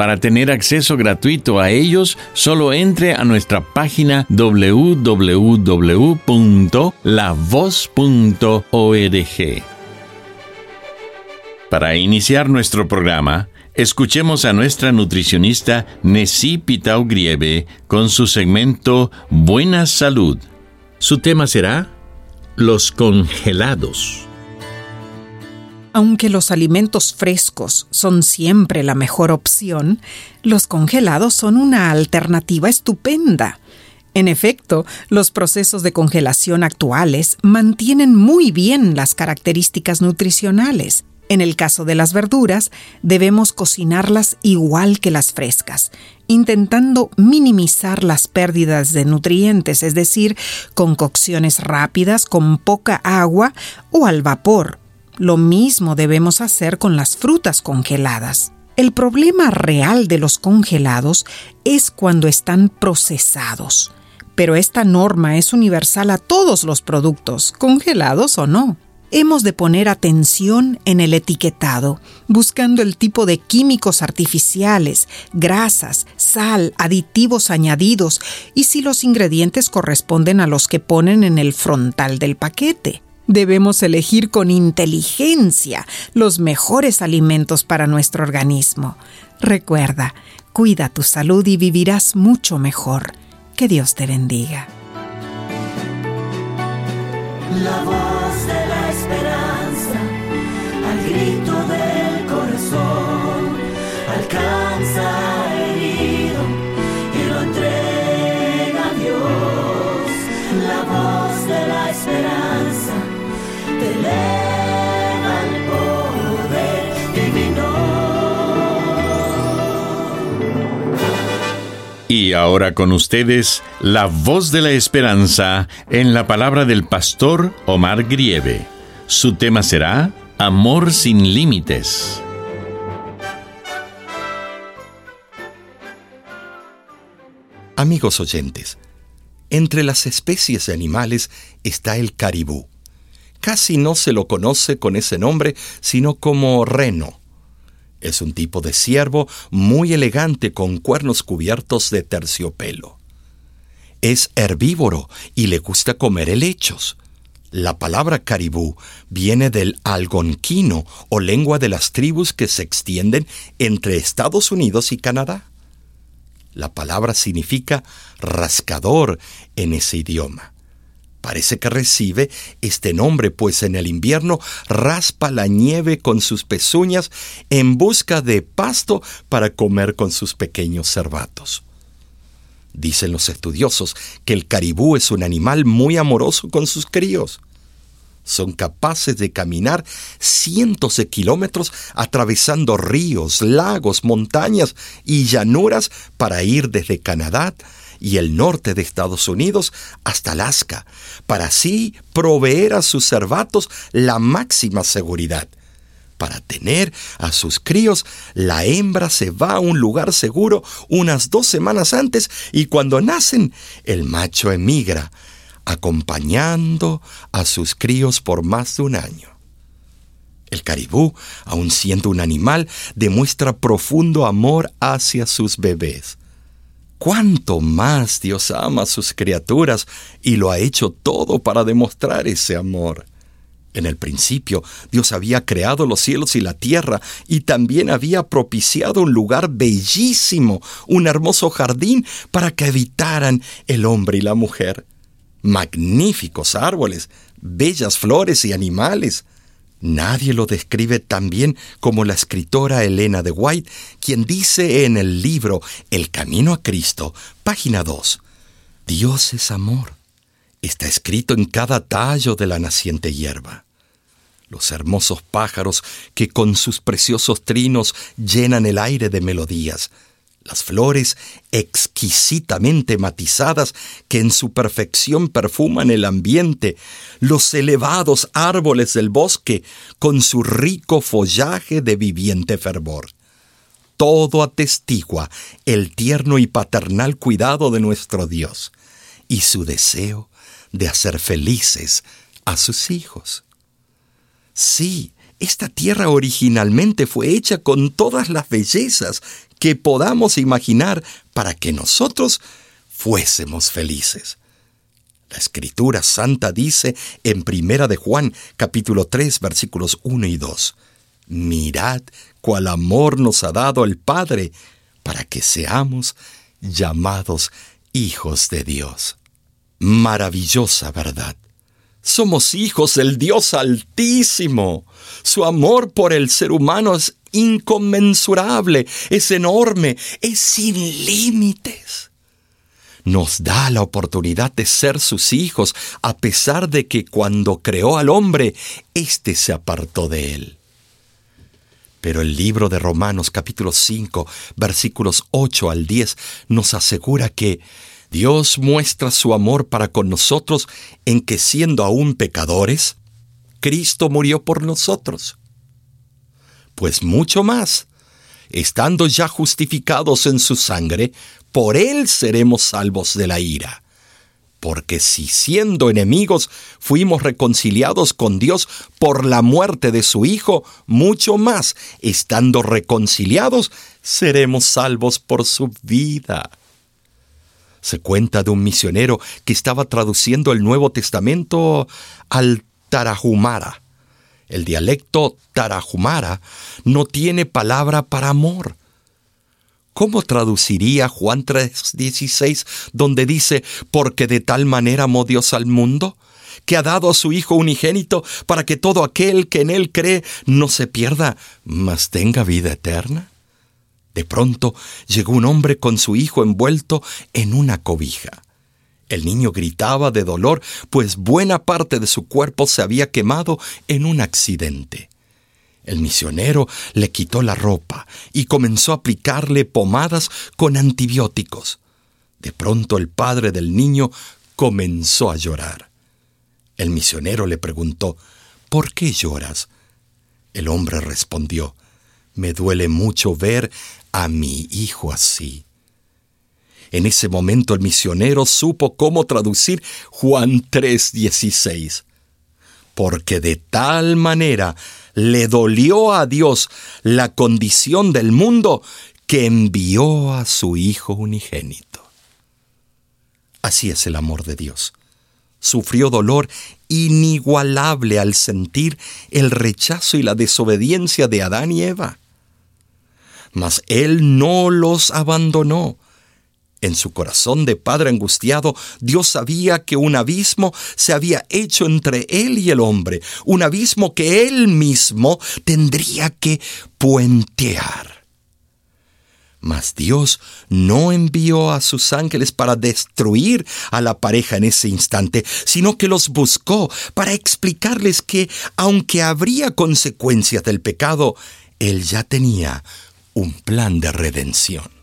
Para tener acceso gratuito a ellos, solo entre a nuestra página www.lavoz.org. Para iniciar nuestro programa, escuchemos a nuestra nutricionista Nessie Pitao Grieve con su segmento Buena Salud. Su tema será Los congelados. Aunque los alimentos frescos son siempre la mejor opción, los congelados son una alternativa estupenda. En efecto, los procesos de congelación actuales mantienen muy bien las características nutricionales. En el caso de las verduras, debemos cocinarlas igual que las frescas, intentando minimizar las pérdidas de nutrientes, es decir, con cocciones rápidas, con poca agua o al vapor lo mismo debemos hacer con las frutas congeladas. El problema real de los congelados es cuando están procesados, pero esta norma es universal a todos los productos, congelados o no. Hemos de poner atención en el etiquetado, buscando el tipo de químicos artificiales, grasas, sal, aditivos añadidos y si los ingredientes corresponden a los que ponen en el frontal del paquete. Debemos elegir con inteligencia los mejores alimentos para nuestro organismo. Recuerda, cuida tu salud y vivirás mucho mejor. Que Dios te bendiga. La voz de la esperanza, al grito del corazón, alcanza y ahora con ustedes, la voz de la esperanza en la palabra del pastor Omar Grieve. Su tema será Amor sin límites. Amigos oyentes, entre las especies de animales está el caribú Casi no se lo conoce con ese nombre, sino como reno. Es un tipo de ciervo muy elegante con cuernos cubiertos de terciopelo. Es herbívoro y le gusta comer helechos. La palabra caribú viene del algonquino o lengua de las tribus que se extienden entre Estados Unidos y Canadá. La palabra significa rascador en ese idioma. Parece que recibe este nombre, pues en el invierno raspa la nieve con sus pezuñas en busca de pasto para comer con sus pequeños cervatos. Dicen los estudiosos que el caribú es un animal muy amoroso con sus críos. Son capaces de caminar cientos de kilómetros atravesando ríos, lagos, montañas y llanuras para ir desde Canadá y el norte de Estados Unidos hasta Alaska, para así proveer a sus cervatos la máxima seguridad. Para tener a sus críos, la hembra se va a un lugar seguro unas dos semanas antes y cuando nacen, el macho emigra, acompañando a sus críos por más de un año. El caribú, aun siendo un animal, demuestra profundo amor hacia sus bebés cuánto más Dios ama a sus criaturas y lo ha hecho todo para demostrar ese amor. En el principio, Dios había creado los cielos y la tierra y también había propiciado un lugar bellísimo, un hermoso jardín para que habitaran el hombre y la mujer. Magníficos árboles, bellas flores y animales. Nadie lo describe tan bien como la escritora Elena de White, quien dice en el libro El Camino a Cristo, página 2, Dios es amor está escrito en cada tallo de la naciente hierba. Los hermosos pájaros que con sus preciosos trinos llenan el aire de melodías, las flores exquisitamente matizadas que en su perfección perfuman el ambiente, los elevados árboles del bosque con su rico follaje de viviente fervor. Todo atestigua el tierno y paternal cuidado de nuestro Dios y su deseo de hacer felices a sus hijos. Sí, esta tierra originalmente fue hecha con todas las bellezas que podamos imaginar para que nosotros fuésemos felices. La Escritura Santa dice en Primera de Juan, capítulo 3, versículos 1 y 2, Mirad cuál amor nos ha dado el Padre para que seamos llamados hijos de Dios maravillosa verdad. Somos hijos del Dios Altísimo. Su amor por el ser humano es inconmensurable, es enorme, es sin límites. Nos da la oportunidad de ser sus hijos, a pesar de que cuando creó al hombre, éste se apartó de él. Pero el libro de Romanos capítulo 5, versículos 8 al 10 nos asegura que Dios muestra su amor para con nosotros en que siendo aún pecadores, Cristo murió por nosotros. Pues mucho más, estando ya justificados en su sangre, por Él seremos salvos de la ira. Porque si siendo enemigos fuimos reconciliados con Dios por la muerte de su Hijo, mucho más, estando reconciliados, seremos salvos por su vida. Se cuenta de un misionero que estaba traduciendo el Nuevo Testamento al Tarahumara. El dialecto Tarahumara no tiene palabra para amor. ¿Cómo traduciría Juan 3:16 donde dice, porque de tal manera amó Dios al mundo? que ha dado a su Hijo unigénito para que todo aquel que en Él cree no se pierda, mas tenga vida eterna? De pronto llegó un hombre con su hijo envuelto en una cobija. El niño gritaba de dolor, pues buena parte de su cuerpo se había quemado en un accidente. El misionero le quitó la ropa y comenzó a aplicarle pomadas con antibióticos. De pronto el padre del niño comenzó a llorar. El misionero le preguntó, ¿Por qué lloras? El hombre respondió, Me duele mucho ver a mi hijo así. En ese momento el misionero supo cómo traducir Juan 3:16. Porque de tal manera le dolió a Dios la condición del mundo que envió a su Hijo unigénito. Así es el amor de Dios. Sufrió dolor inigualable al sentir el rechazo y la desobediencia de Adán y Eva mas Él no los abandonó. En su corazón de padre angustiado, Dios sabía que un abismo se había hecho entre Él y el hombre, un abismo que Él mismo tendría que puentear. Mas Dios no envió a sus ángeles para destruir a la pareja en ese instante, sino que los buscó para explicarles que, aunque habría consecuencias del pecado, Él ya tenía un plan de redención.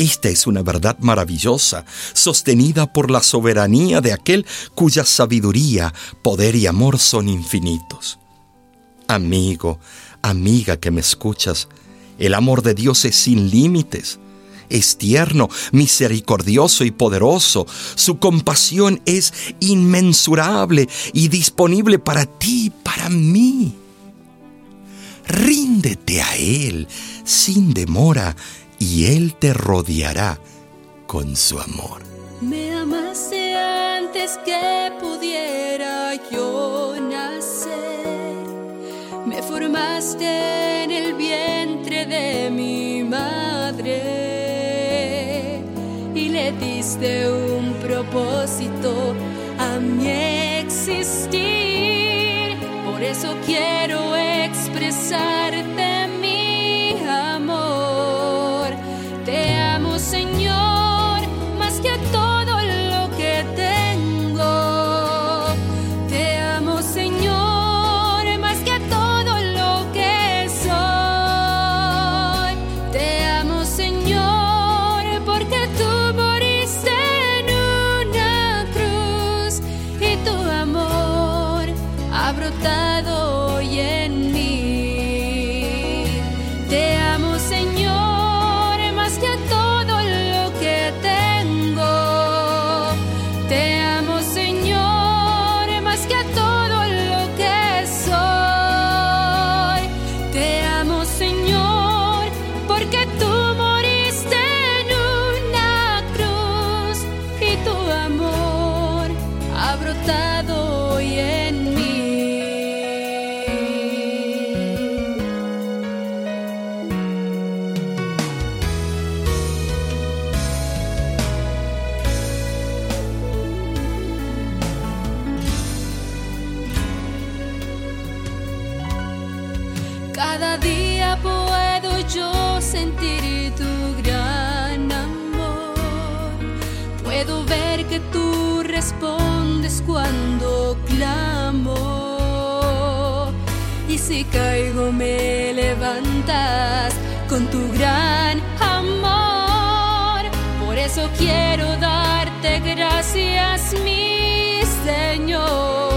Esta es una verdad maravillosa, sostenida por la soberanía de aquel cuya sabiduría, poder y amor son infinitos. Amigo, amiga que me escuchas, el amor de Dios es sin límites. Es tierno, misericordioso y poderoso. Su compasión es inmensurable y disponible para ti, para mí. Ríndete a Él sin demora y Él te rodeará con su amor. Me amaste antes que pudiera yo me formaste en el vientre de mi madre y le diste un propósito a mi existir. Por eso quiero expresarte si caigo me levantas con tu gran amor. Por eso quiero darte gracias, mi Señor.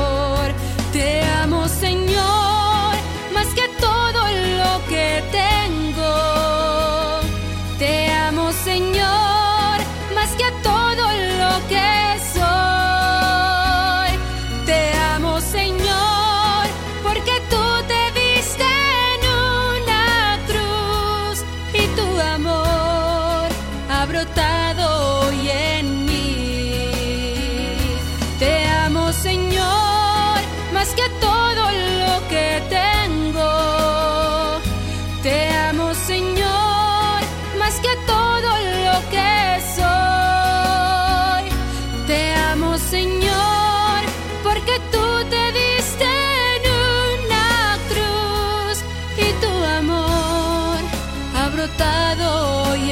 Amo, Señor, porque tú te diste en una cruz y tu amor ha brotado hoy